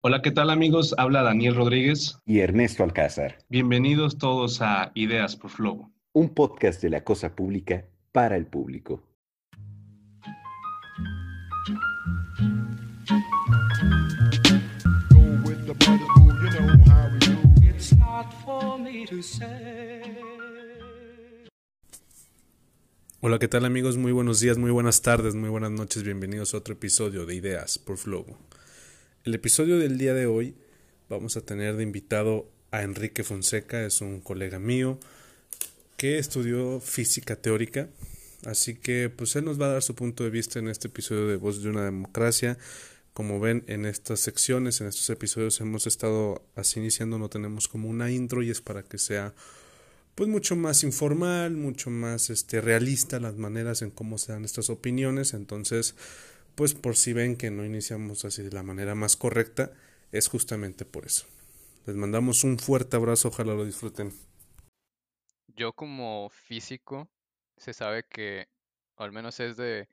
Hola, ¿qué tal amigos? Habla Daniel Rodríguez. Y Ernesto Alcázar. Bienvenidos todos a Ideas por Flow. Un podcast de la cosa pública para el público. Hola, ¿qué tal amigos? Muy buenos días, muy buenas tardes, muy buenas noches. Bienvenidos a otro episodio de Ideas por Flow. El episodio del día de hoy vamos a tener de invitado a Enrique Fonseca, es un colega mío que estudió física teórica, así que pues él nos va a dar su punto de vista en este episodio de Voz de una Democracia. Como ven en estas secciones, en estos episodios hemos estado así iniciando, no tenemos como una intro y es para que sea pues mucho más informal, mucho más este realista las maneras en cómo se dan estas opiniones, entonces pues por si ven que no iniciamos así de la manera más correcta, es justamente por eso. Les mandamos un fuerte abrazo, ojalá lo disfruten. Yo como físico, se sabe que, o al menos es de,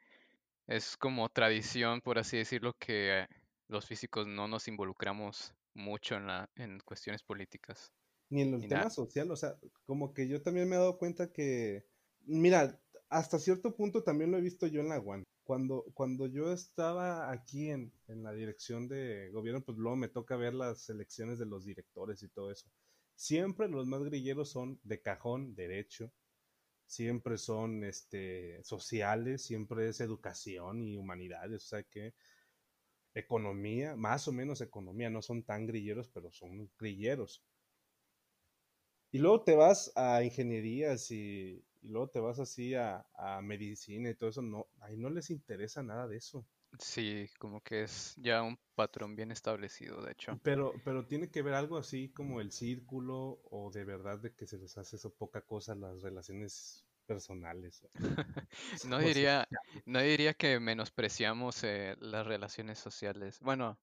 es como tradición, por así decirlo, que los físicos no nos involucramos mucho en, la, en cuestiones políticas. Ni en el tema social, o sea, como que yo también me he dado cuenta que, mira, hasta cierto punto también lo he visto yo en la UAN cuando, cuando yo estaba aquí en, en, la dirección de gobierno, pues luego me toca ver las elecciones de los directores y todo eso. Siempre los más grilleros son de cajón derecho, siempre son este, sociales, siempre es educación y humanidades, o sea que economía, más o menos economía, no son tan grilleros, pero son grilleros. Y luego te vas a ingenierías y, y luego te vas así a, a, medicina y todo eso, no, ahí no les interesa nada de eso. Sí, como que es ya un patrón bien establecido, de hecho. Pero, pero tiene que ver algo así como el círculo o de verdad de que se les hace eso poca cosa las relaciones personales. no diría, no diría que menospreciamos eh, las relaciones sociales. Bueno,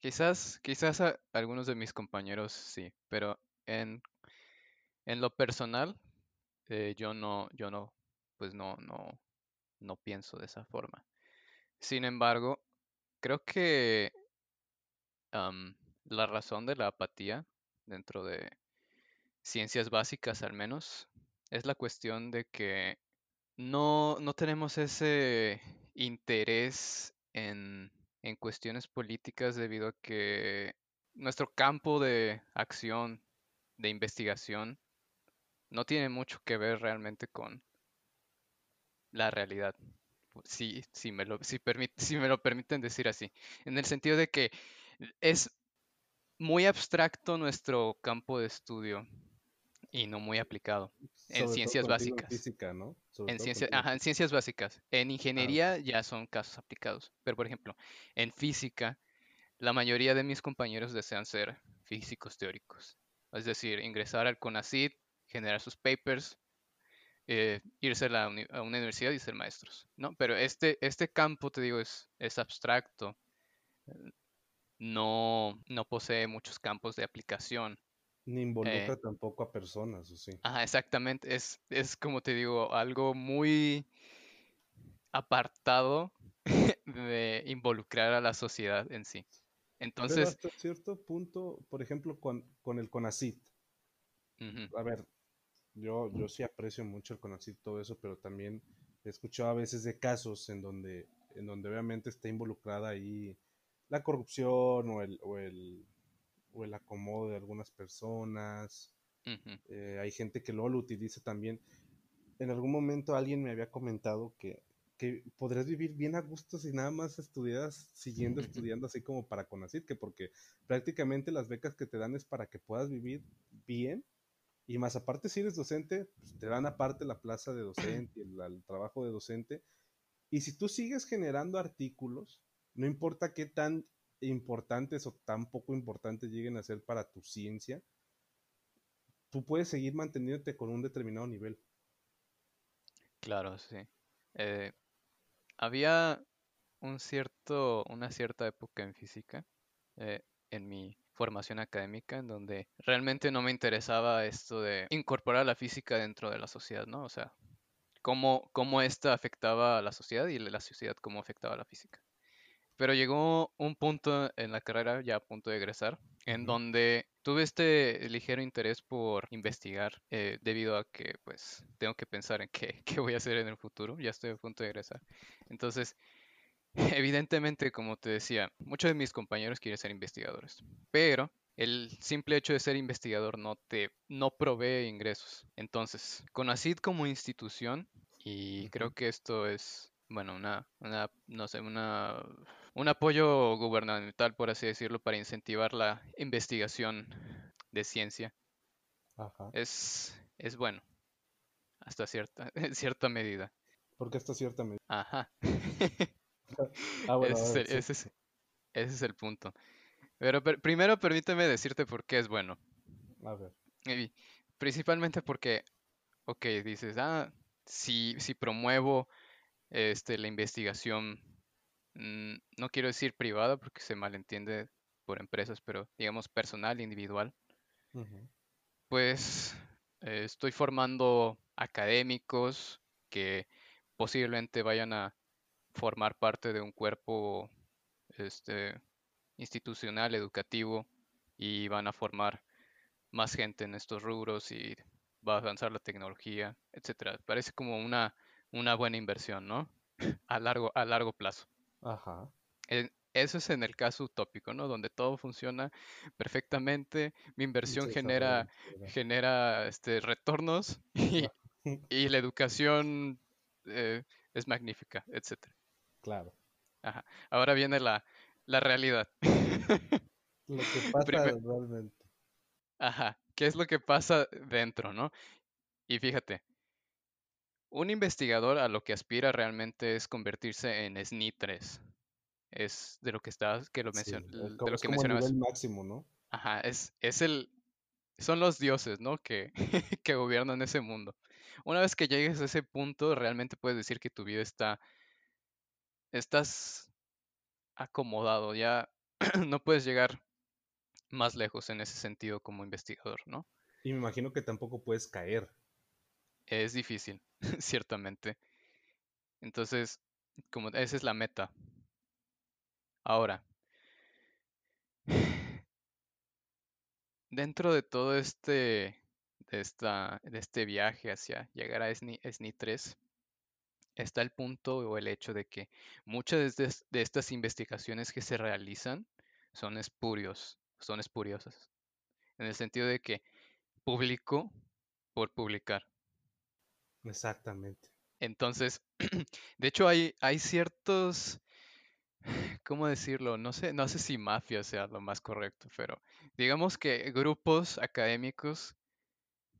quizás, quizás a algunos de mis compañeros sí, pero en, en lo personal, eh, yo no, yo no, pues no, no, no pienso de esa forma. Sin embargo, creo que la razón de la apatía dentro de ciencias básicas al menos es la cuestión de que no, no tenemos ese interés en, en cuestiones políticas debido a que nuestro campo de acción, de investigación, no tiene mucho que ver realmente con la realidad. Si, si, me lo, si, si me lo permiten decir así. En el sentido de que es muy abstracto nuestro campo de estudio y no muy aplicado en ciencias básicas. En física, ¿no? En, ciencia, ajá, en, ciencias básicas. En ingeniería ya son casos aplicados. Pero, por ejemplo, en física, la mayoría de mis compañeros desean ser físicos teóricos. Es decir, ingresar al CONACYT generar sus papers, eh, irse a, la una universidad y ser maestros, ¿no? Pero este, este campo, te digo, es, es abstracto, no, no posee muchos campos de aplicación. Ni involucra eh, tampoco a personas, ¿o sí? Ajá, exactamente, es, es como te digo, algo muy apartado de involucrar a la sociedad en sí. Entonces... hasta cierto punto, por ejemplo, con, con el CONACIT, a ver, yo, yo sí aprecio mucho el conocer todo eso, pero también he escuchado a veces de casos en donde, en donde obviamente está involucrada ahí la corrupción o el, o el, o el acomodo de algunas personas. Eh, hay gente que luego lo utiliza también. En algún momento alguien me había comentado que, que podrías vivir bien a gusto si nada más estudias siguiendo estudiando así como para conocer que porque prácticamente las becas que te dan es para que puedas vivir bien y más aparte, si eres docente, pues, te dan aparte la plaza de docente, el, el, trabajo de docente. Y si tú sigues generando artículos, no importa qué tan importantes o tan poco importantes lleguen a ser para tu ciencia, tú puedes seguir manteniéndote con un determinado nivel. Claro, sí. Eh, había un cierto, una cierta época en física, eh, en mi formación académica en donde realmente no me interesaba esto de incorporar la física dentro de la sociedad, ¿no? O sea, cómo, cómo esta afectaba a la sociedad y la sociedad cómo afectaba a la física. Pero llegó un punto en la carrera, ya a punto de egresar, en donde tuve este ligero interés por investigar eh, debido a que pues tengo que pensar en qué, qué, voy a hacer en el futuro, ya estoy a punto de egresar. Entonces, evidentemente, como te decía, muchos de mis compañeros quieren ser investigadores, pero el simple hecho de ser investigador no te no provee ingresos. Entonces, con ACID como institución, y creo que esto es bueno, una, una, no sé, una, un apoyo gubernamental, por así decirlo, para incentivar la investigación de ciencia. Es, es bueno, hasta cierta, cierta medida. ¿Por qué hasta cierta medida? Ajá. ah, bueno, ese, es el, ese, es, ese, es el, punto. Pero primero permíteme decirte por qué es bueno. A ver. principalmente porque, ok, dices, ah, si, si promuevo este, la investigación, mm, no quiero decir privada porque se malentiende por empresas, pero digamos personal, individual, pues eh, estoy formando académicos que posiblemente vayan a formar parte de un cuerpo este, institucional, educativo, y van a formar más gente en estos rubros y va a avanzar la tecnología, etcétera. Parece como una una buena inversión, ¿no? A largo, a largo plazo. Ajá. eso es en el caso utópico, ¿no? Donde todo funciona perfectamente, mi inversión genera, genera este, retornos y, la educación eh, es magnífica, etc. Claro. Ajá. Ahora viene la, la realidad. Lo que pasa realmente. Ajá. ¿Qué es lo que pasa dentro, no? Y fíjate, un investigador a lo que aspira realmente es convertirse en SNI 3. Es de lo que estás, que lo mencion de lo que mencionabas. El máximo, ¿no? Ajá, es, es el, son los dioses, ¿no? Que, que gobiernan ese mundo. Una vez que llegues a ese punto, realmente puedes decir que tu vida está, estás acomodado, ya no puedes llegar más lejos en ese sentido como investigador, ¿no? Y me imagino que tampoco puedes caer. Es difícil. ciertamente. Entonces, como esa es la meta. Ahora, dentro de todo este, de, esta, de este viaje hacia llegar a SNI, 3, está el punto o el hecho de que muchas de, de estas investigaciones que se realizan son espurios, son espuriosas. En el sentido de que publico por publicar. Exactamente. Entonces, de hecho hay, hay ciertos, ¿cómo decirlo? No sé, no sé si mafia sea lo más correcto, pero digamos que grupos académicos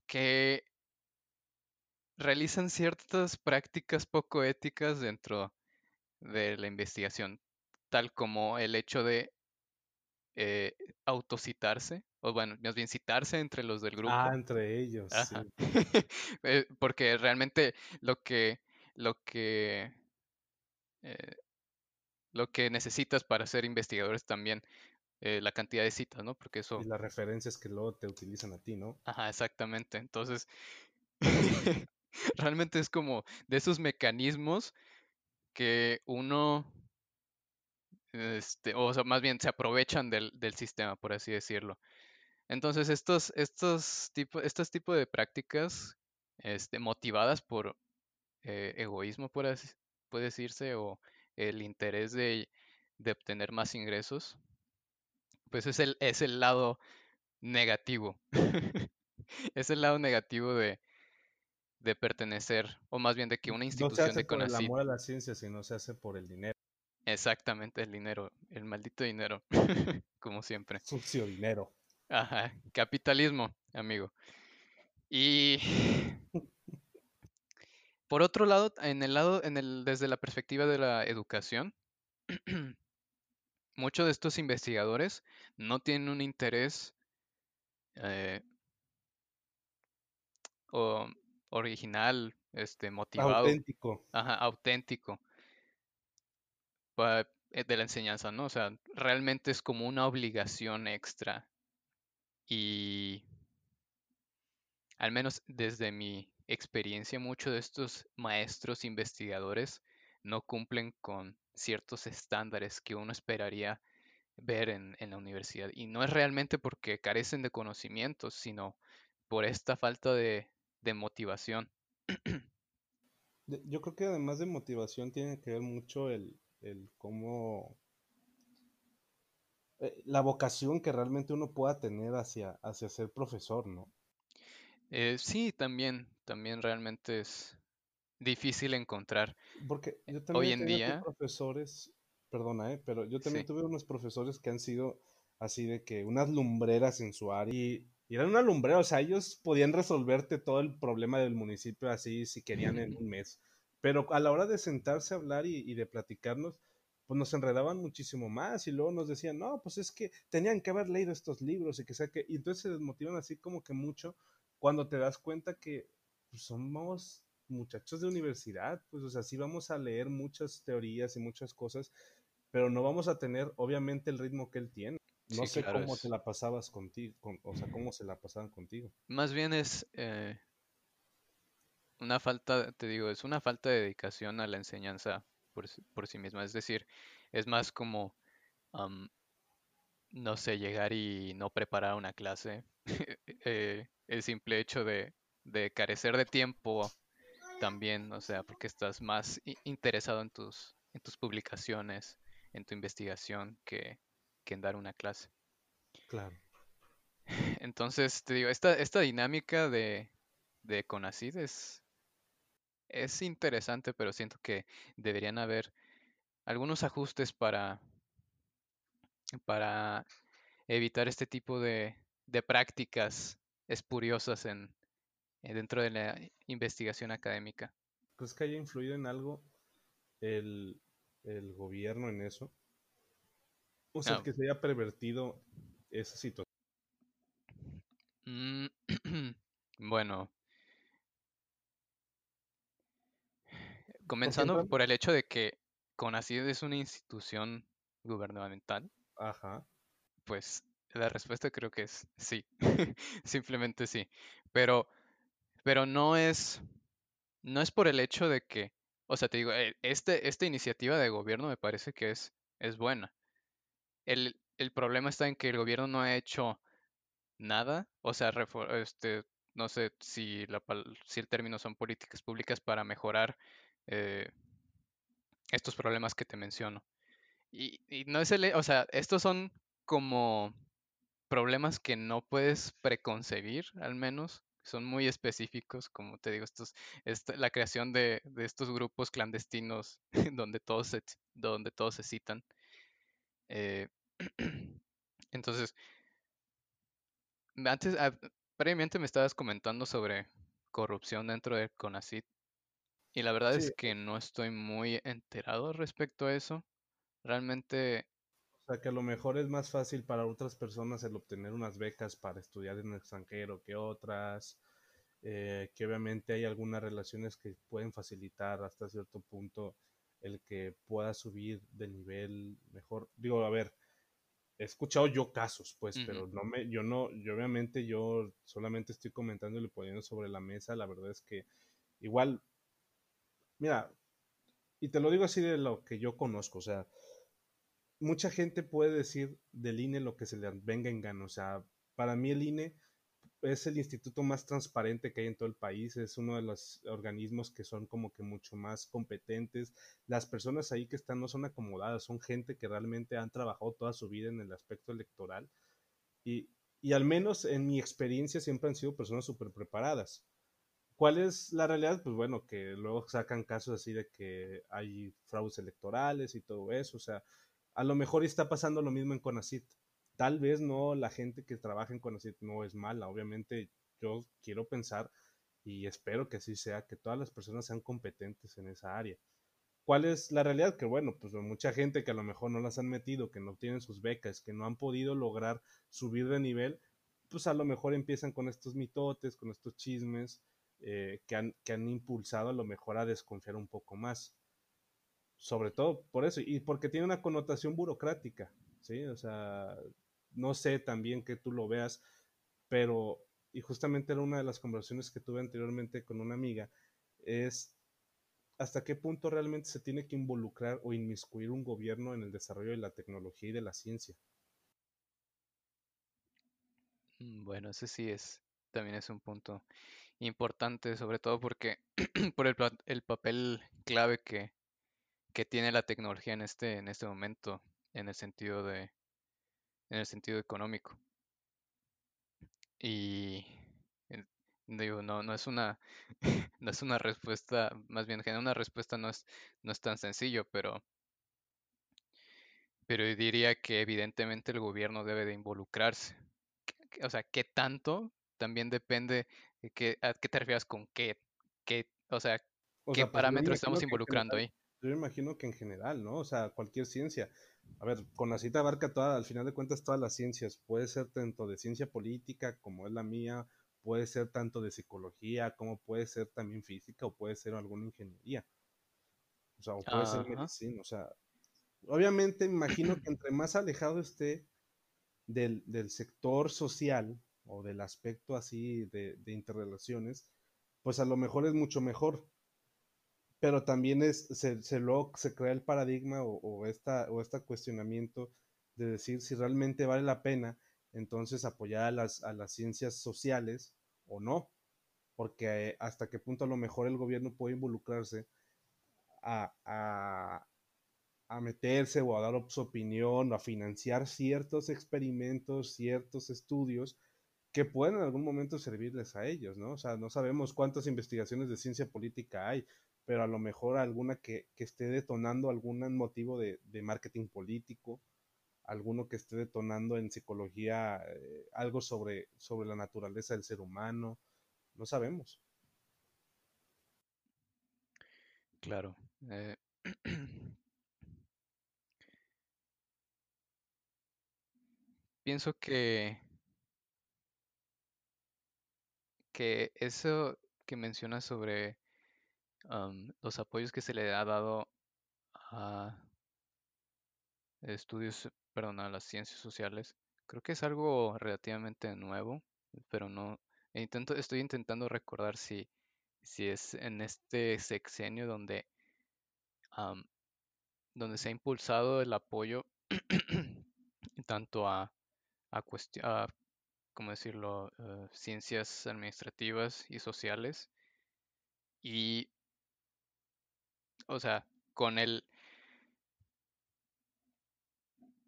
que realizan ciertas prácticas poco éticas dentro de la investigación, tal como el hecho de eh, autocitarse, o bueno, más bien citarse entre los del grupo. Ah, entre ellos. Sí. Eh, porque realmente lo que, lo que, eh, lo que necesitas para ser investigadores también la cantidad de citas, ¿no? Porque eso... Y las referencias que luego te utilizan a ti, ¿no? Ajá, exactamente. Entonces, realmente es como de esos mecanismos que uno este, o sea, más bien se aprovechan del, sistema, por así decirlo. Entonces, estos, estos tipo, estos tipos de prácticas este, motivadas por eh, egoísmo, puede decirse, o el interés de, obtener más ingresos, pues es el, es el lado negativo. es el lado negativo de, de pertenecer, o más bien de que una institución no se hace de por el amor a la ciencia, sino se hace por el dinero. Exactamente, el dinero, el maldito dinero, como siempre. Sucio dinero. Ajá, capitalismo, amigo. Y por otro lado, en el lado, en el, desde la perspectiva de la educación, muchos de estos investigadores no tienen un interés eh, original, este, motivado. Auténtico. Ajá, auténtico eh, de la enseñanza, ¿no? O sea, realmente es como una obligación extra. Y al menos desde mi experiencia, muchos de estos maestros investigadores no cumplen con ciertos estándares que uno esperaría ver en, la universidad. Y no es realmente porque carecen de conocimientos, sino por esta falta de, motivación. Yo creo que además de motivación tiene que ver mucho el, el cómo eh, la vocación que realmente uno pueda tener hacia, hacia ser profesor, ¿no? Eh, sí, también, también realmente es difícil encontrar. Porque yo también hoy en día profesores, perdona, eh, pero yo también tuve unos profesores que han sido así de que unas lumbreras en su área y, eran una lumbrera, o sea, ellos podían resolverte todo el problema del municipio así si querían en un mes. Pero a la hora de sentarse a hablar y, y de platicarnos, pues nos enredaban muchísimo más y luego nos decían, no, pues es que tenían que haber leído estos libros y que sea que, y entonces se desmotivan así como que mucho cuando te das cuenta que pues, somos muchachos de universidad, pues o sea, sí vamos a leer muchas teorías y muchas cosas, pero no vamos a tener obviamente el ritmo que él tiene. No sé cómo te la pasabas contigo, o sea, cómo se la pasaban contigo. Más bien es eh, una falta, te digo, es una falta de dedicación a la enseñanza por, sí misma. Es decir, es más como, no sé, llegar y no preparar una clase. Eh, el simple hecho de, carecer de tiempo también, o sea, porque estás más interesado en tus, en tus publicaciones, en tu investigación, que, en dar una clase. Claro. Entonces, te digo, esta, esta dinámica de, de CONACID es, es interesante, pero siento que deberían haber algunos ajustes para, para evitar este tipo de, prácticas espuriosas en, eh, dentro de la investigación académica. ¿Crees que haya influido en algo el, gobierno en eso? O sea, que se haya pervertido esa situación. Mm, bueno, Comenzando por el hecho de que CONACYT es una institución gubernamental. Ajá. Pues la respuesta creo que es sí. Simplemente sí. Pero, pero no es. No es por el hecho de que. O sea, te digo, eh, este, esta iniciativa de gobierno me parece que es, es buena. El, el problema está en que el gobierno no ha hecho nada. O sea, este, no sé si, la, si el término son políticas públicas para mejorar eh, estos problemas que te menciono. Y, no es el, o sea, estos son como problemas que no puedes preconcebir, al menos, son muy específicos, como te digo, estos, la creación de, estos grupos clandestinos donde todos se, donde todos se citan. Eh, entonces, antes, ah, previamente me estabas comentando sobre corrupción dentro de CONACIT y la verdad es que no estoy muy enterado respecto a eso. Realmente... O sea, que a lo mejor es más fácil para otras personas el obtener unas becas para estudiar en el extranjero que otras. Eh, que obviamente hay algunas relaciones que pueden facilitar hasta cierto punto el que pueda subir de nivel mejor. Digo, a ver, he escuchado yo casos, pues, pero no me, yo no, yo obviamente yo solamente estoy comentando y poniendo sobre la mesa. La verdad es que igual Mira, y te lo digo así de lo que yo conozco, o sea, mucha gente puede decir del INE lo que se le venga en gana, o sea, para mí el INE es el instituto más transparente que hay en todo el país, es uno de los organismos que son como que mucho más competentes. Las personas ahí que están no son acomodadas, son gente que realmente han trabajado toda su vida en el aspecto electoral y, y al menos en mi experiencia siempre han sido personas súper preparadas. ¿Cuál es la realidad? Pues bueno, que luego sacan casos así de que hay fraudes electorales y todo eso. O sea, a lo mejor está pasando lo mismo en Conacit. Tal vez no la gente que trabaja en Conacit no es mala. Obviamente yo quiero pensar y espero que así sea, que todas las personas sean competentes en esa área. ¿Cuál es la realidad? Que bueno, pues mucha gente que a lo mejor no las han metido, que no tienen sus becas, que no han podido lograr subir de nivel, pues a lo mejor empiezan con estos mitotes, con estos chismes, eh, que, han, que han impulsado a lo mejor a desconfiar un poco más. Sobre todo por eso, y porque tiene una connotación burocrática, ¿sí? O sea, no sé también que tú lo veas, pero, y justamente era una de las conversaciones que tuve anteriormente con una amiga, es hasta qué punto realmente se tiene que involucrar o inmiscuir un gobierno en el desarrollo de la tecnología y de la ciencia. Mm, bueno, ese sí es, también es un punto importante, sobre todo porque por el, el papel clave que, que, tiene la tecnología en este, en este momento, en el sentido de, en el sentido económico. Y digo, no, no es una, no es una respuesta, más bien una respuesta no es, no es tan sencillo, pero, pero diría que evidentemente el gobierno debe de involucrarse. O sea, ¿qué tanto? También depende de qué, a qué te refieres con qué, qué o sea, qué pues, parámetros estamos involucrando ahí. Yo imagino que en general, ¿no? O sea, cualquier ciencia. A ver, con la cita abarca toda, al final de cuentas, todas las ciencias. Puede ser tanto de ciencia política como es la mía, puede ser tanto de psicología, como puede ser también física, o puede ser alguna ingeniería. O sea, o puede ser medicina. O sea, obviamente imagino que entre más alejado esté del, del sector social o del aspecto así de, de interrelaciones, pues a lo mejor es mucho mejor pero también es, se, se, crea el paradigma o, esta, o este cuestionamiento de decir si realmente vale la pena entonces apoyar a las, a las ciencias sociales o no, porque hasta qué punto a lo mejor el gobierno puede involucrarse a, a, a meterse o a dar su opinión o a financiar ciertos experimentos, ciertos estudios que pueden en algún momento servirles a ellos, ¿no? O sea, no sabemos cuántas investigaciones de ciencia política hay, pero a lo mejor alguna que, esté detonando algún motivo de, marketing político, alguno que esté detonando en psicología eh, algo sobre, sobre la naturaleza del ser humano, no sabemos. Claro. Eh, pienso que que eso que mencionas sobre los apoyos que se le ha dado a estudios, perdón, a las ciencias sociales, creo que es algo relativamente nuevo, pero no, intento, estoy intentando recordar si, si es en este sexenio donde, donde se ha impulsado el apoyo tanto a, a, a ¿cómo decirlo?, eh, ciencias administrativas y sociales y o sea, con el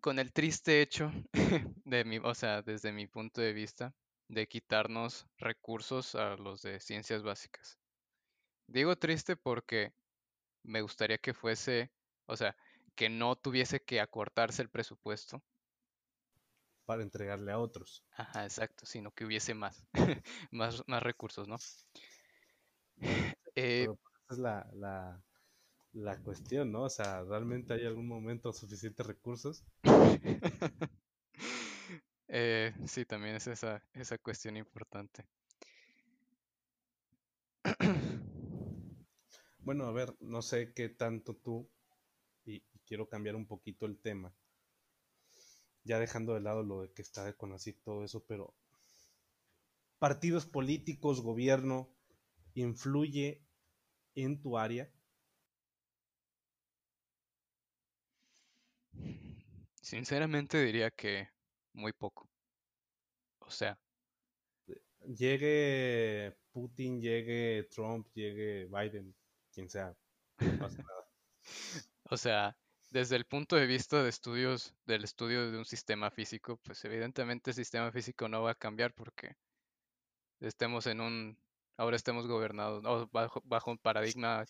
con el triste hecho de mi, o sea, desde mi punto de vista, de quitarnos recursos a los de ciencias básicas. Digo triste porque me gustaría que fuese, o sea, que no tuviese que acortarse el presupuesto. Para entregarle a otros. Ajá, exacto, sino que hubiese más, más, más recursos, ¿no? Eh, pues, es la, la, la cuestión, ¿no? O sea, ¿realmente hay algún momento suficientes recursos? eh, sí, también es esa, esa cuestión importante. bueno, a ver, no sé qué tanto tú, y, quiero cambiar un poquito el tema, ya dejando de lado lo de que está con así todo eso, pero partidos políticos, gobierno, influye en tu área Sinceramente diría que muy poco. O sea. Llegue Putin, llegue Trump, llegue Biden, quien sea. No pasa nada. o sea, desde el punto de vista de estudios, del estudio de un sistema físico, pues evidentemente el sistema físico no va a cambiar porque estemos en un, ahora estemos gobernados, bajo, bajo un paradigma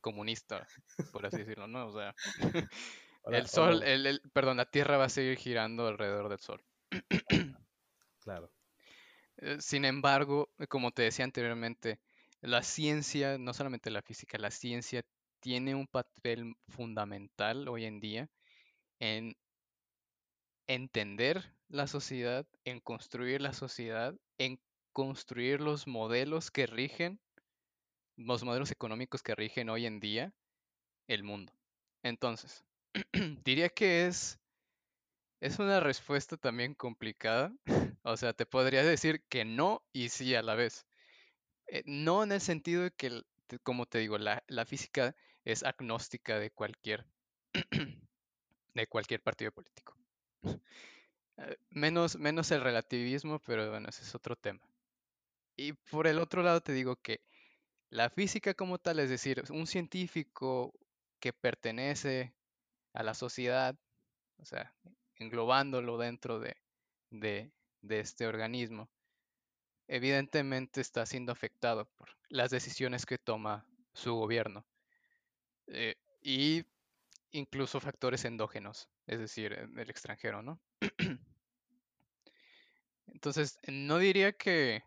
comunista, por así decirlo, ¿no? O sea, el sol, el, perdón, la Tierra va a seguir girando alrededor del sol. Claro. Eh, sin embargo, como te decía anteriormente, la ciencia, no solamente la física, la ciencia tiene un papel fundamental hoy en día en entender la sociedad, en construir la sociedad, en construir los modelos que rigen, los modelos económicos que rigen hoy en día el mundo. Entonces, diría que es, es una respuesta también complicada. O sea, te podría decir que no y sí a la vez. Eh, no en el sentido de que como te digo, la, la física es agnóstica de cualquier, de cualquier partido político. Eh, menos, menos el relativismo, pero bueno, ese es otro tema. Y por el otro lado te digo que la física como tal, es decir, un científico que pertenece a la sociedad, o sea, englobándolo dentro de, este organismo, evidentemente está siendo afectado por las decisiones que toma su gobierno. Eh, y incluso factores endógenos, es decir, del extranjero, ¿no? Entonces, no diría que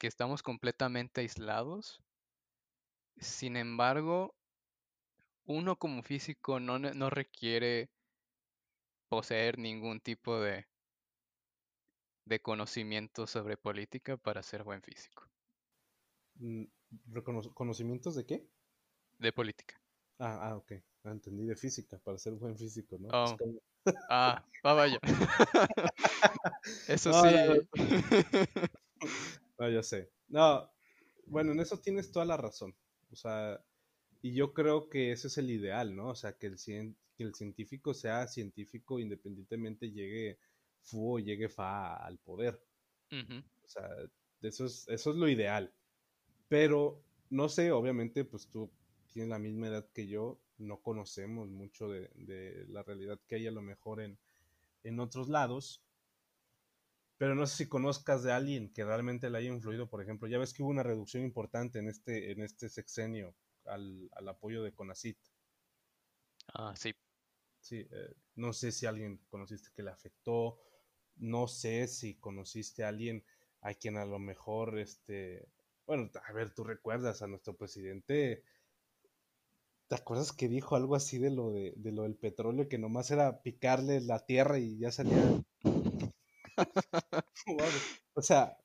estamos completamente aislados. Sin embargo, uno como físico no, no requiere poseer ningún tipo de, de conocimiento sobre política para ser buen físico. Mm, ¿Conocimientos de qué? De política. Ah, ah, ok. Ah, entendí de física, para ser buen físico, ¿no? Oh. Ah, va, vaya. Eso sí. No, yo sé. No, bueno, en eso tienes toda la razón. O sea, y yo creo que ese es el ideal, ¿no? O sea, que el, que el científico sea científico independientemente llegue fu o llegue fa al poder. O sea, eso es, eso es lo ideal. Pero, no sé, obviamente, pues tú tienes la misma edad que yo, no conocemos mucho de, la realidad que hay a lo mejor en, en otros lados. Pero no sé si conozcas de alguien que realmente le haya influido, por ejemplo, ya ves que hubo una reducción importante en este, en este sexenio al, apoyo de CONACIT. Ah, sí. Sí, eh, no sé si alguien conociste que le afectó, no sé si conociste a alguien a quien a lo mejor, este, bueno, a ver, tú recuerdas a nuestro presidente, ¿te acuerdas que dijo algo así de lo, de, de lo del petróleo, que nomás era picarle la tierra y ya salía... o sea,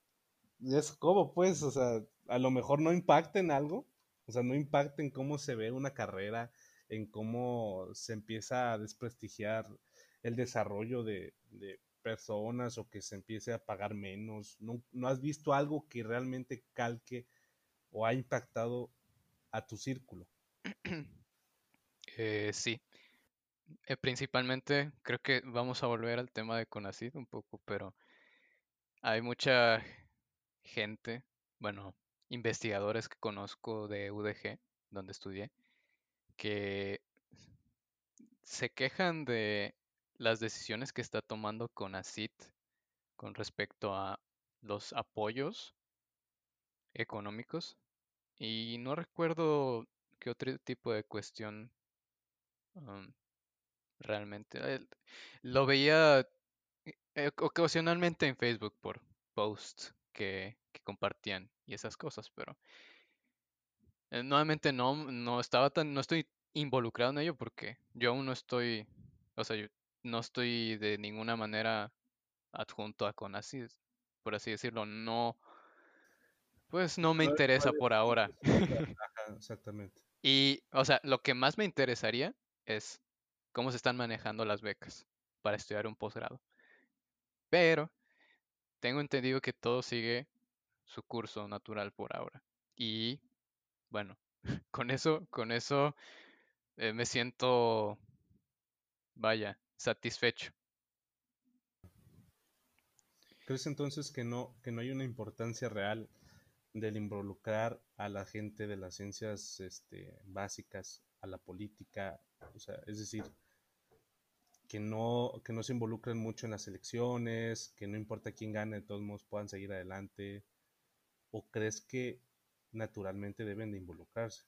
es como pues, o sea, a lo mejor no impacta en algo, o sea, no impacta en cómo se ve una carrera, en cómo se empieza a desprestigiar el desarrollo de, personas o que se empiece a pagar menos. ¿No, has visto algo que realmente calque o ha impactado a tu círculo? Eh, sí. Eh, principalmente creo que vamos a volver al tema de Conacid un poco, pero hay mucha gente, bueno, investigadores que conozco de UDG, donde estudié, que se quejan de las decisiones que está tomando CONACIT con respecto a los apoyos económicos. Y no recuerdo qué otro tipo de cuestión um, realmente. Lo veía eh, ocasionalmente en Facebook por posts que, que compartían y esas cosas, pero eh, nuevamente no, no estaba tan, no estoy involucrado en ello porque yo aún no estoy, o sea, yo no estoy de ninguna manera adjunto a CONACYT, por así decirlo, no, pues no me interesa por ahora. exactamente. Y, o sea, lo que más me interesaría es cómo se están manejando las becas para estudiar un posgrado. Pero tengo entendido que todo sigue su curso natural por ahora. Y bueno, con eso, con eso eh, me siento, vaya, satisfecho. ¿Crees entonces que no, que no hay una importancia real del involucrar a la gente de las ciencias este, básicas a la política? O sea, es decir, que no, que no se involucren mucho en las elecciones, que no importa quién gane, de todos modos puedan seguir adelante. ¿O crees que naturalmente deben de involucrarse.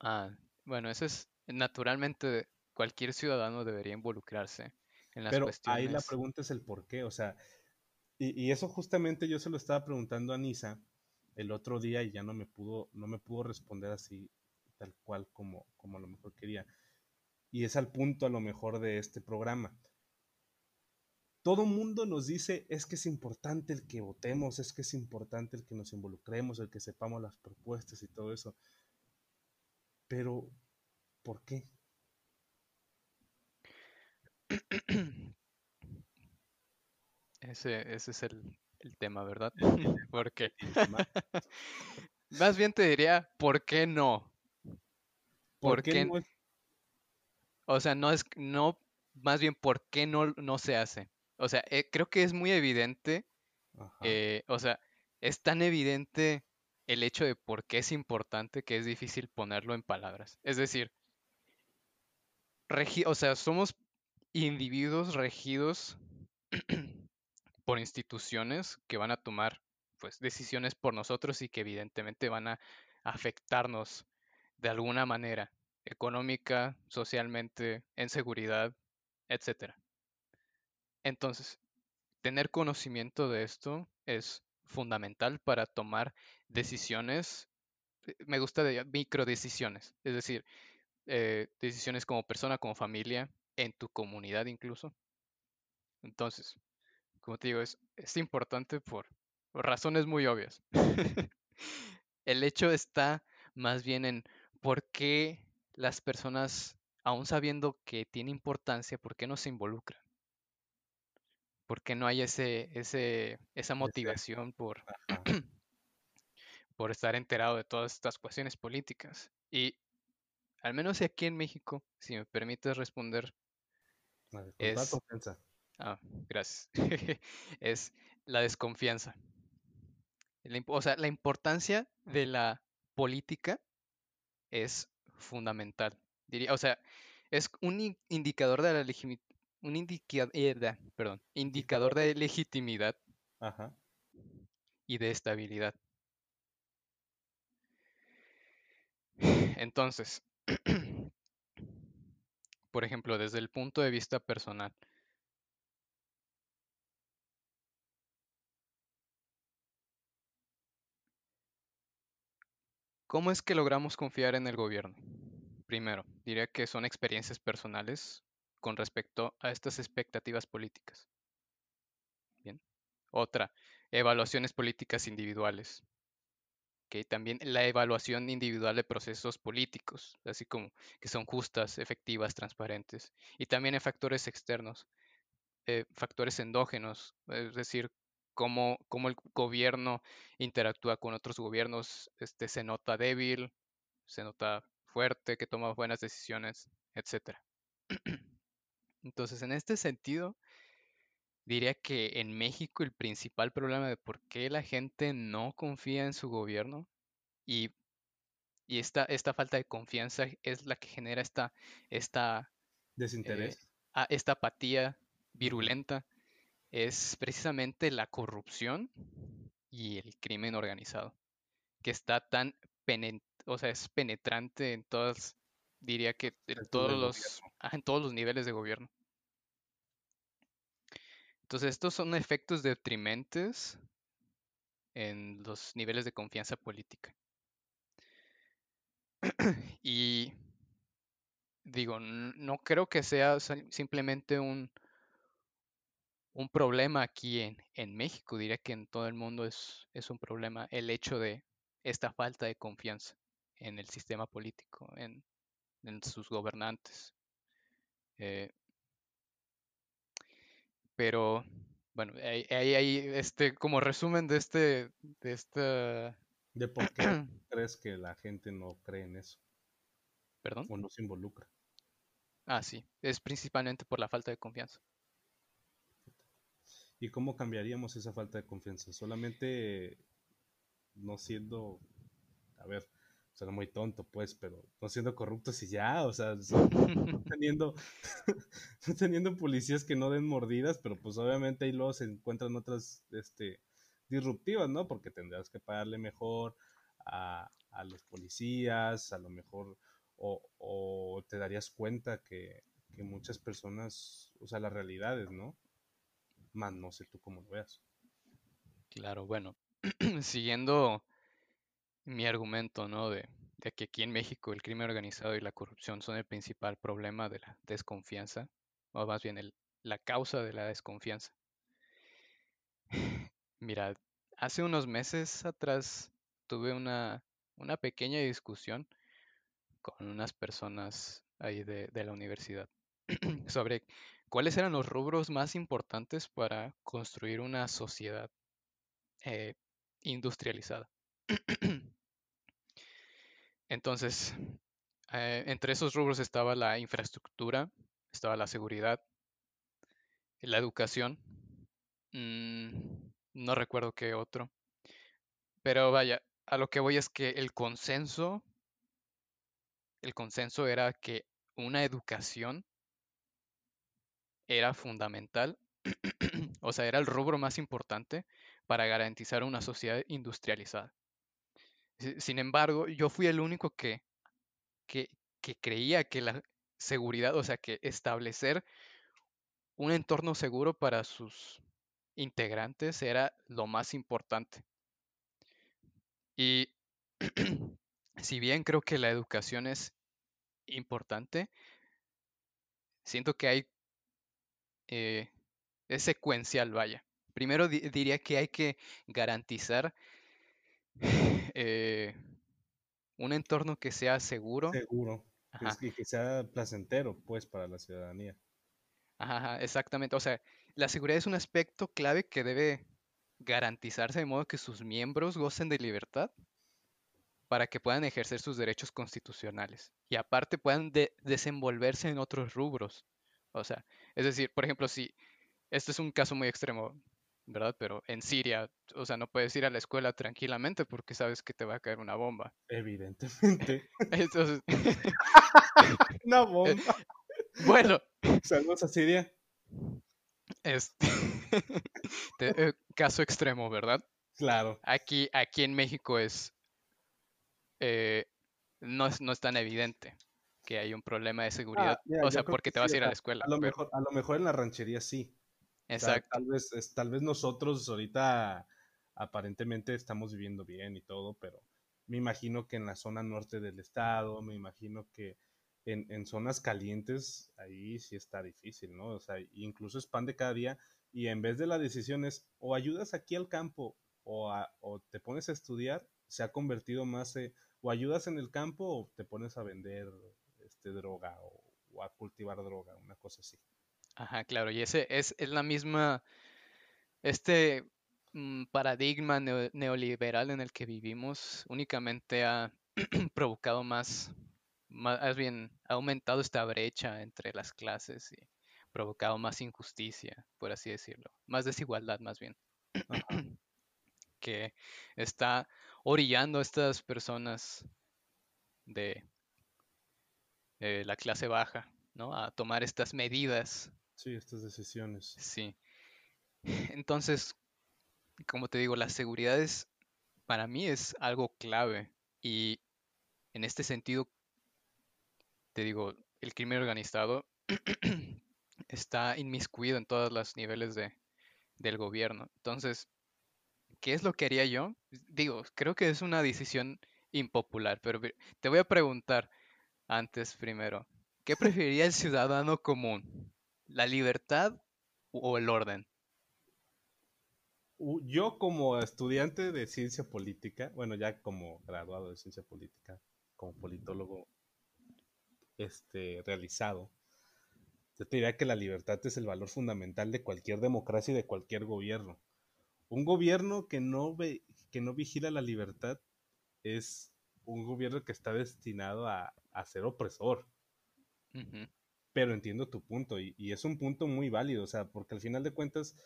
Ah, bueno, eso es naturalmente cualquier ciudadano debería involucrarse en las Pero ahí la pregunta es el por qué, o sea, y, eso justamente yo se lo estaba preguntando a Nisa el otro día y ya no me pudo, no me pudo responder así tal cual como, como a lo mejor quería. Y es al punto a lo mejor de este programa todo mundo nos dice es que es importante el que votemos, es que es importante el que nos involucremos, el que sepamos las propuestas y todo eso. Pero, ¿por qué? Ese, ese es el, tema, ¿verdad? ¿Por qué? más bien te diría, ¿por qué no? ¿Por, qué, no? O sea, no es, no, más bien, ¿por qué no, no se hace? O sea, eh, creo que es muy evidente, eh, o sea, es tan evidente el hecho de por qué es importante que es difícil ponerlo en palabras. Es decir, o sea, somos individuos regidos por instituciones que van a tomar pues decisiones por nosotros y que evidentemente van a afectarnos de alguna manera, económica, socialmente, en seguridad, etc. Entonces, tener conocimiento de esto es fundamental para tomar decisiones, eh, me gusta de micro decisiones, es decir, eh, decisiones como persona, como familia, en tu comunidad incluso. Entonces, como te digo, es, es importante por, razones muy obvias. El hecho está más bien en por qué las personas, aún sabiendo que tiene importancia, por qué no se involucran. ¿Por qué no hay ese, ese, esa motivación por, por estar enterado de todas estas cuestiones políticas? Y al menos aquí en México, si me permites responder, es, ah, gracias. es la desconfianza. o sea, la importancia de la política es fundamental. Diría, o sea, es un indicador de la un indicador, perdón, indicador de legitimidad y de estabilidad. Entonces, por ejemplo, desde el punto de vista personal, ¿cómo es que logramos confiar en el gobierno? Primero, diría que son experiencias personales con respecto a estas expectativas políticas. Bien. Otra, evaluaciones políticas individuales también la evaluación individual de procesos políticos, así como que son justas, efectivas, transparentes. Y también en factores externos, eh, factores endógenos, es decir, cómo, cómo, el gobierno interactúa con otros gobiernos, este, se nota débil, se nota fuerte, que toma buenas decisiones, etc. Entonces, en este sentido, Diría que en México el principal problema de por qué la gente no confía en su gobierno y, y esta, esta falta de confianza es la que genera esta, esta, desinterés, eh, esta apatía virulenta, es precisamente la corrupción y el crimen organizado, que está tan o sea, es penetrante en todas, diría que en todos los, en todos los niveles de gobierno. Entonces, estos son efectos detrimentes en los niveles de confianza política. y digo, no creo que sea simplemente un, un problema aquí en, en, México, diría que en todo el mundo es, es, un problema el hecho de esta falta de confianza en el sistema político, en, en sus gobernantes. Eh, pero bueno, ahí hay, este como resumen de este de esta de por qué crees que la gente no cree en eso. ¿Perdón? O no se involucra. Ah, sí, es principalmente por la falta de confianza. ¿Y cómo cambiaríamos esa falta de confianza? Solamente no siendo, a ver, suena muy tonto, pues, pero no siendo corruptos y ya, o sea, no teniendo, teniendo policías que no den mordidas, pero pues obviamente ahí luego se encuentran otras, este, disruptivas, ¿no? Porque tendrás que pagarle mejor a, a los policías, a lo mejor, o, o te darías cuenta que, que, muchas personas, o sea, las realidades, ¿no? Más no sé tú cómo lo veas. Claro, bueno, siguiendo mi argumento, ¿no? De, que aquí en México el crimen organizado y la corrupción son el principal problema de la desconfianza, o más bien el, la causa de la desconfianza. Mira, hace unos meses atrás tuve una, una pequeña discusión con unas personas ahí de, de la universidad sobre cuáles eran los rubros más importantes para construir una sociedad eh, industrializada. Entonces, eh, entre esos rubros estaba la infraestructura, estaba la seguridad, la educación, mm, no recuerdo qué otro. Pero vaya, a lo que voy es que el consenso, el consenso era que una educación era fundamental, o sea, era el rubro más importante para garantizar una sociedad industrializada. Sin embargo, yo fui el único que, que, que creía que la seguridad, o sea, que establecer un entorno seguro para sus integrantes era lo más importante. Y si bien creo que la educación es importante, siento que hay, eh, es secuencial, vaya. Primero diría que hay que garantizar eh, un entorno que sea seguro. Seguro. y que sea placentero, pues, para la ciudadanía. Ajá, exactamente. O sea, la seguridad es un aspecto clave que debe garantizarse de modo que sus miembros gocen de libertad para que puedan ejercer sus derechos constitucionales y aparte puedan desenvolverse en otros rubros. O sea, es decir, por ejemplo, si este es un caso muy extremo, ¿verdad? Pero en Siria, o sea, no puedes ir a la escuela tranquilamente porque sabes que te va a caer una bomba. Evidentemente. Entonces... una bomba. Bueno. Saludos a Siria. Este, eh, caso extremo, ¿verdad? Claro. Aquí, aquí en México es, eh, no es, no es tan evidente que hay un problema de seguridad. Ah, o sea, porque te vas a ir a la escuela. A lo, mejor, a lo mejor en la ranchería sí. Exacto. tal, vez, tal vez nosotros ahorita aparentemente estamos viviendo bien y todo, pero me imagino que en la zona norte del estado, me imagino que en, en, zonas calientes, ahí sí está difícil, ¿no? O sea, incluso es pan de cada día y en vez de la decisión es o ayudas aquí al campo o, o te pones a estudiar, se ha convertido más, eh, o ayudas en el campo o te pones a vender este, droga o, a cultivar droga, una cosa así. Ajá, claro, y ese es, es la misma, este mm, paradigma neoliberal en el que vivimos únicamente ha provocado más más bien ha aumentado esta brecha entre las clases y provocado más injusticia, por así decirlo, más desigualdad más bien, que está orillando a estas personas de, la clase baja, ¿no? A tomar estas medidas. Sí, estas decisiones. Sí. Entonces, como te digo, la seguridad es, para mí es algo clave y en este sentido te digo, el crimen organizado está inmiscuido en todos los niveles de, del gobierno. Entonces, ¿qué es lo que haría yo? Digo, creo que es una decisión impopular, pero te voy a preguntar antes primero, ¿qué preferiría el ciudadano común? ¿La libertad o el orden? Yo como estudiante de ciencia política, bueno, ya como graduado de ciencia política, como politólogo, este, realizado, yo te diría que la libertad es el valor fundamental de cualquier democracia y de cualquier gobierno. Un gobierno que no, ve, que no vigila la libertad es un gobierno que está destinado a, ser opresor. Pero entiendo tu punto y, es un punto muy válido, o sea, porque al final de cuentas,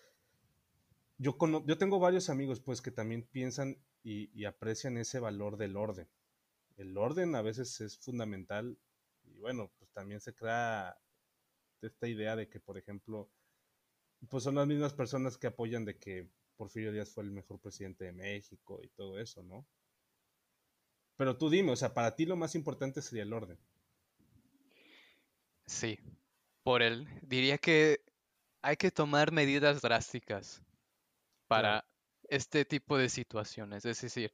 yo, yo tengo varios amigos pues que también piensan y aprecian ese valor del orden. El orden a veces es fundamental y bueno, pues también se crea esta idea de que, por ejemplo, pues son las mismas personas que apoyan de que Porfirio Díaz fue el mejor presidente de México y todo eso, ¿no? Pero tú dime, o sea, para ti lo más importante sería el orden. Sí, por él. Diría que hay que tomar medidas drásticas para este tipo de situaciones. Es decir,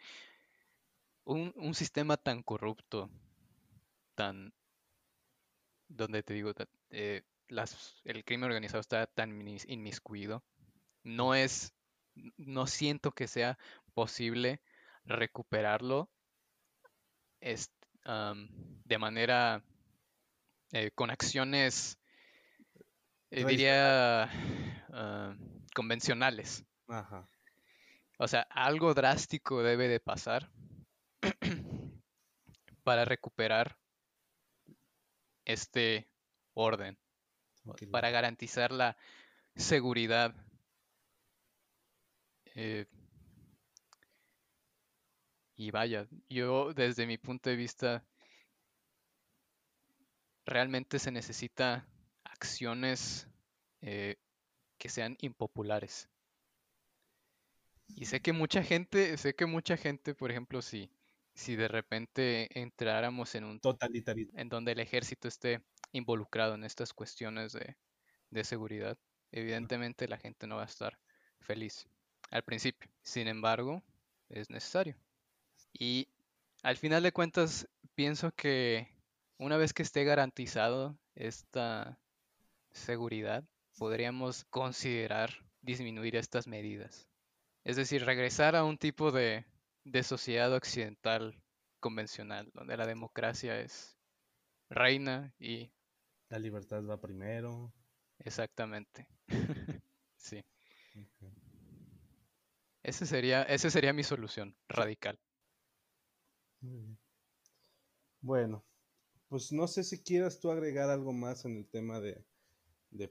un, un sistema tan corrupto, tan donde te digo, eh, las, el crimen organizado está tan inmiscuido, no es, no siento que sea posible recuperarlo de manera eh, con acciones, eh, diría, convencionales. O sea, algo drástico debe de pasar para recuperar este orden, para garantizar la seguridad. Eh, y vaya, yo desde mi punto de vista, realmente se necesita acciones eh, que sean impopulares. Y sé que mucha gente, sé que mucha gente, por ejemplo, si, si de repente entráramos en un totalitarismo, en donde el ejército esté involucrado en estas cuestiones de, de seguridad, evidentemente la gente no va a estar feliz al principio. Sin embargo, es necesario. Y al final de cuentas, pienso que una vez que esté garantizado esta seguridad, podríamos considerar disminuir estas medidas. Es decir, regresar a un tipo de, sociedad occidental convencional, donde la democracia es reina y... La libertad va primero. Exactamente. sí. Ese sería, esa sería mi solución radical. Bueno, pues no sé si quieras tú agregar algo más en el tema de,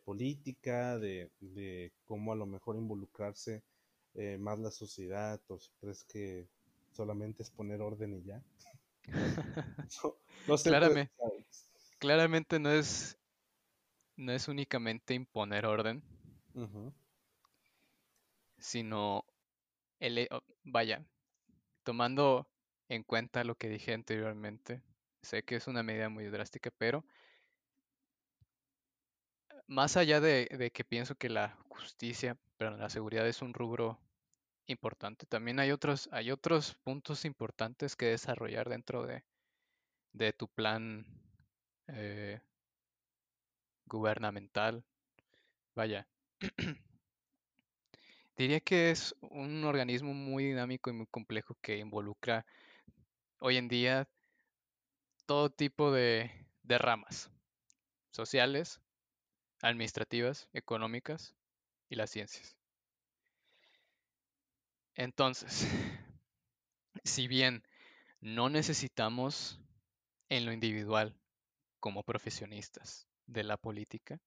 política, de, de, cómo a lo mejor involucrarse eh, más la sociedad o si crees que solamente es poner orden y ya. no, sé claramente, claramente no es no es únicamente imponer orden, sino el, vaya, tomando en cuenta lo que dije anteriormente, sé que es una medida muy drástica, pero más allá de, que pienso que la justicia, pero la seguridad es un rubro importante, también hay otros, hay otros puntos importantes que desarrollar dentro de, de tu plan eh, gubernamental. Vaya. Diría que es un organismo muy dinámico y muy complejo que involucra hoy en día todo tipo de, ramas sociales, administrativas, económicas y las ciencias. Entonces, si bien no necesitamos en lo individual como profesionistas de la política,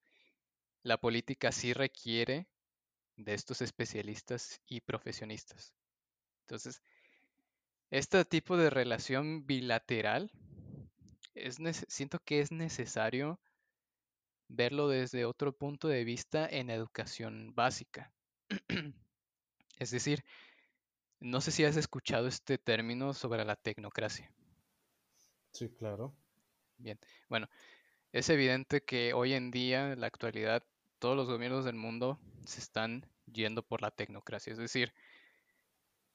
la política sí requiere de estos especialistas y profesionistas. Entonces, este tipo de relación bilateral es siento que es necesario verlo desde otro punto de vista en educación básica. es decir, no sé si has escuchado este término sobre la tecnocracia. Sí, claro. Bien, bueno, es evidente que hoy en día, en la actualidad, todos los gobiernos del mundo se están yendo por la tecnocracia, es decir,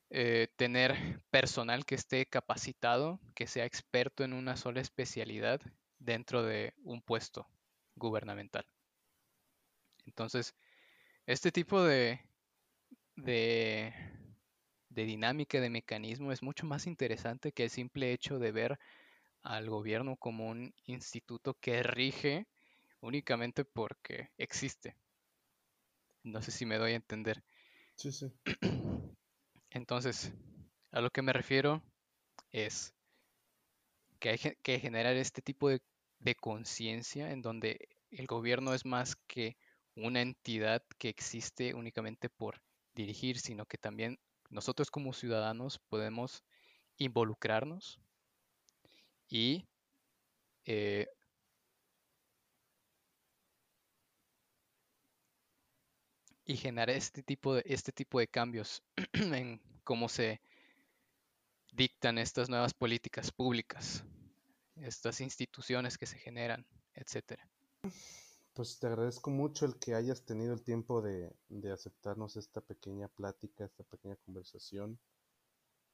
eh, tener personal que esté capacitado, que sea experto en una sola especialidad dentro de un puesto gubernamental. Entonces, este tipo de, de, de dinámica, de mecanismo es mucho más interesante que el simple hecho de ver al gobierno como un instituto que rige únicamente porque existe. No sé si me doy a entender. Sí, sí. Entonces, a lo que me refiero es que hay que generar este tipo de, conciencia en donde el gobierno es más que una entidad que existe únicamente por dirigir, sino que también nosotros como ciudadanos podemos involucrarnos y eh, y generar este tipo de, este tipo de cambios en cómo se dictan estas nuevas políticas públicas, estas instituciones que se generan, etcétera. Pues te agradezco mucho el que hayas tenido el tiempo de, de, aceptarnos esta pequeña plática, esta pequeña conversación.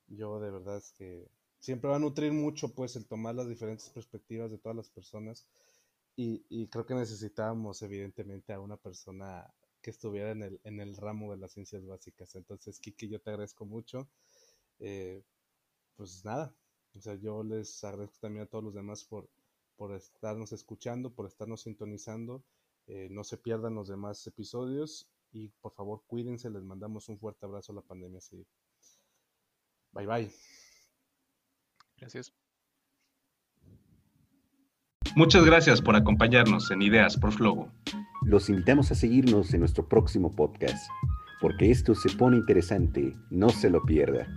Yo de verdad es que siempre va a nutrir mucho pues el tomar las diferentes perspectivas de todas las personas y, y creo que necesitábamos evidentemente a una persona que estuviera en el, en el ramo de las ciencias básicas. Entonces, Kiki, yo te agradezco mucho. Eh, pues nada, o sea, yo les agradezco también a todos los demás por, por estarnos escuchando, por estarnos sintonizando. Eh, no se pierdan los demás episodios y por favor cuídense, les mandamos un fuerte abrazo a la pandemia. Sí. Bye bye. Gracias. Muchas gracias por acompañarnos en Ideas por Flogo. Los invitamos a seguirnos en nuestro próximo podcast, porque esto se pone interesante, no se lo pierda.